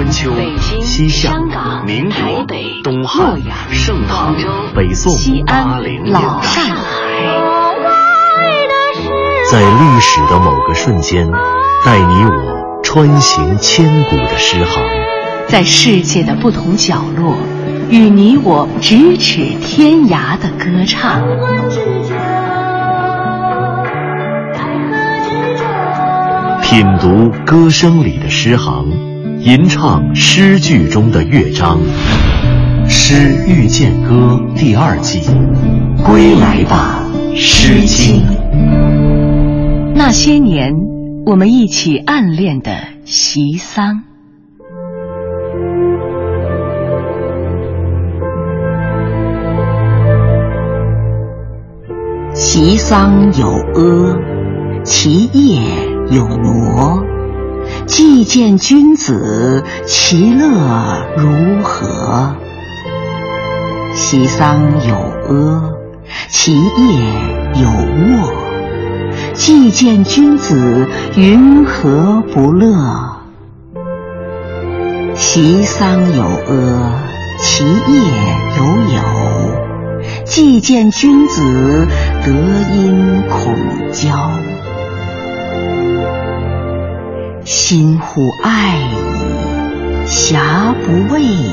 春秋、西夏、民国、东汉、盛唐、北宋、八零年代，在历史的某个瞬间，带你我穿行千古的诗行；在世界的不同角落，与你我咫尺天涯的歌唱。品读歌声里的诗行，吟唱诗句中的乐章，《诗遇见歌》第二季，归来吧，《诗经》。那些年，我们一起暗恋的席桑。席桑有阿，其叶。有挪，既见君子，其乐如何？席桑有阿，其叶有沃，既见君子，云何不乐？席桑有阿，其叶有友，既见君子，德音孔交。心乎爱矣，侠不畏矣。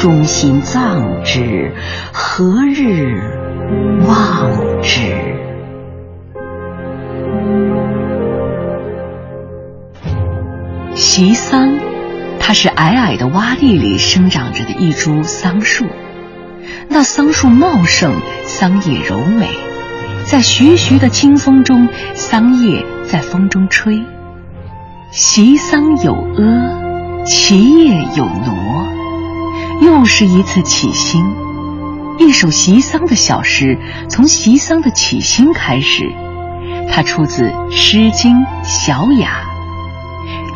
忠心葬之，何日忘之？席桑，它是矮矮的洼地里生长着的一株桑树。那桑树茂盛，桑叶柔美，在徐徐的清风中，桑叶在风中吹。席桑有阿，其叶有挪。又是一次起兴，一首席桑的小诗，从席桑的起兴开始。它出自《诗经·小雅》。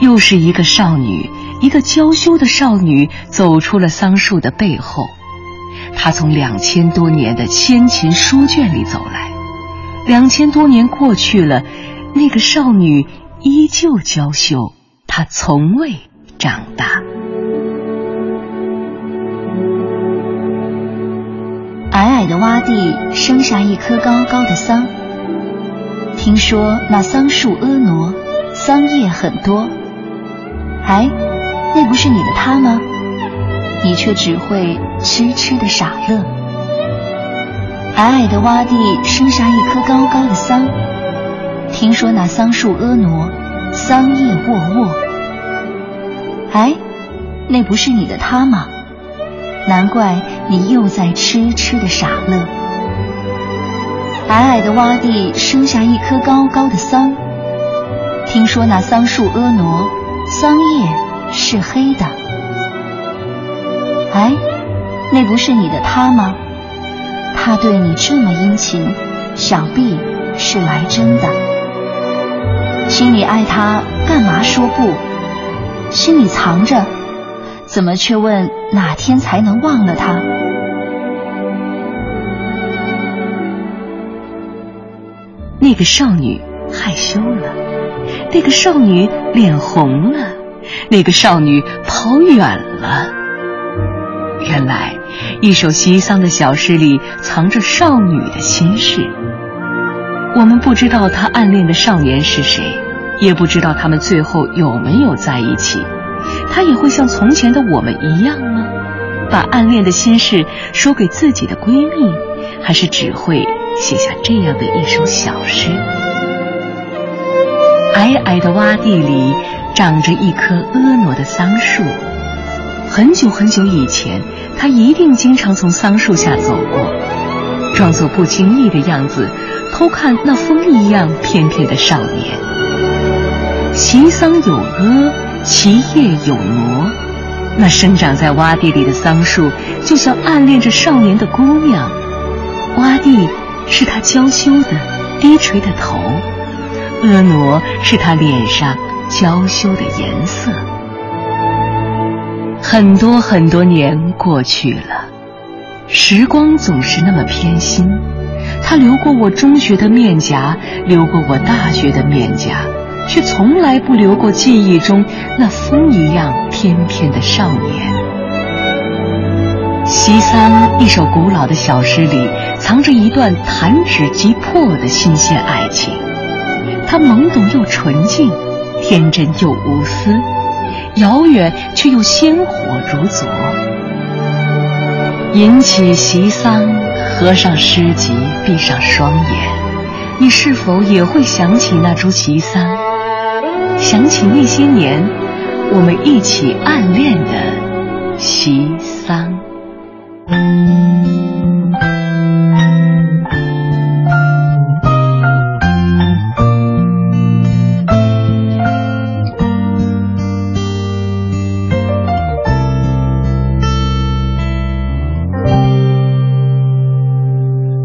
又是一个少女，一个娇羞的少女，走出了桑树的背后。她从两千多年的先秦书卷里走来。两千多年过去了，那个少女。依旧娇羞，他从未长大。矮矮的洼地生下一棵高高的桑。听说那桑树婀娜，桑叶很多。哎，那不是你的他吗？你却只会痴痴的傻乐。矮矮的洼地生下一棵高高的桑。听说那桑树婀娜，桑叶沃沃。哎，那不是你的他吗？难怪你又在痴痴的傻乐。矮矮的洼地生下一棵高高的桑。听说那桑树婀娜，桑叶是黑的。哎，那不是你的他吗？他对你这么殷勤，想必是来真的。心里爱他，干嘛说不？心里藏着，怎么却问哪天才能忘了他？那个少女害羞了，那个少女脸红了，那个少女跑远了。原来，一首西桑的小诗里藏着少女的心事。我们不知道他暗恋的少年是谁，也不知道他们最后有没有在一起。他也会像从前的我们一样吗？把暗恋的心事说给自己的闺蜜，还是只会写下这样的一首小诗？矮矮的洼地里长着一棵婀娜的桑树。很久很久以前，他一定经常从桑树下走过，装作不经意的样子。偷看那风一样翩翩的少年，其桑有阿，其叶有挪。那生长在洼地里的桑树，就像暗恋着少年的姑娘。洼地是他娇羞的低垂的头，婀娜是他脸上娇羞的颜色。很多很多年过去了，时光总是那么偏心。它流过我中学的面颊，流过我大学的面颊，却从来不流过记忆中那风一样翩翩的少年。《西桑》一首古老的小诗里，藏着一段弹指即破的新鲜爱情。它懵懂又纯净，天真又无私，遥远却又鲜活如昨。吟起《席桑》，合上诗集，闭上双眼，你是否也会想起那株席桑？想起那些年，我们一起暗恋的席桑。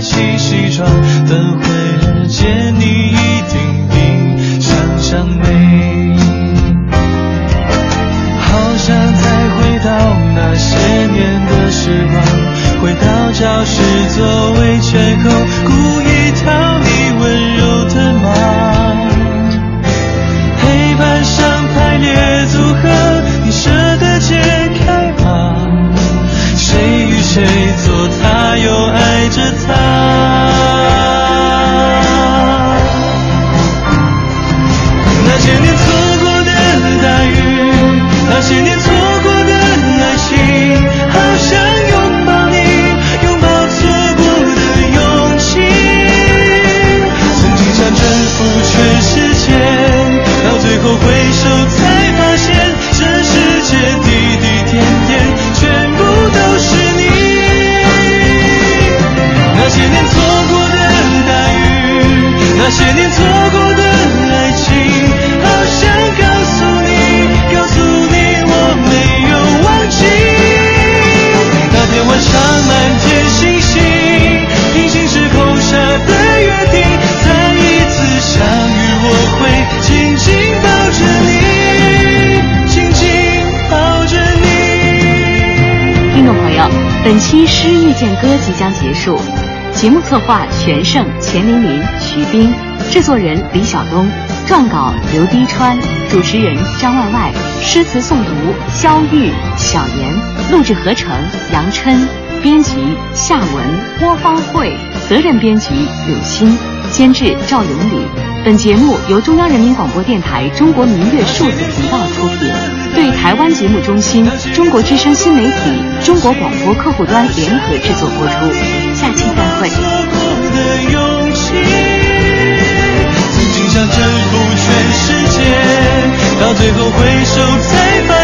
起西装等会儿见你一定比想象美本期诗遇见歌》即将结束。节目策划：全胜、钱琳琳、徐冰，制作人李晓东，撰稿刘滴川，主持人张万万，诗词诵读肖玉、小妍，录制合成杨琛，编辑夏文，播方慧，责任编辑柳鑫，监制赵永礼。本节目由中央人民广播电台中国民乐数字频道出品，对台湾节目中心、中国之声新媒体、中国广播客户端联合制作播出。下期再会。曾经想征服全世界，到最后回首才发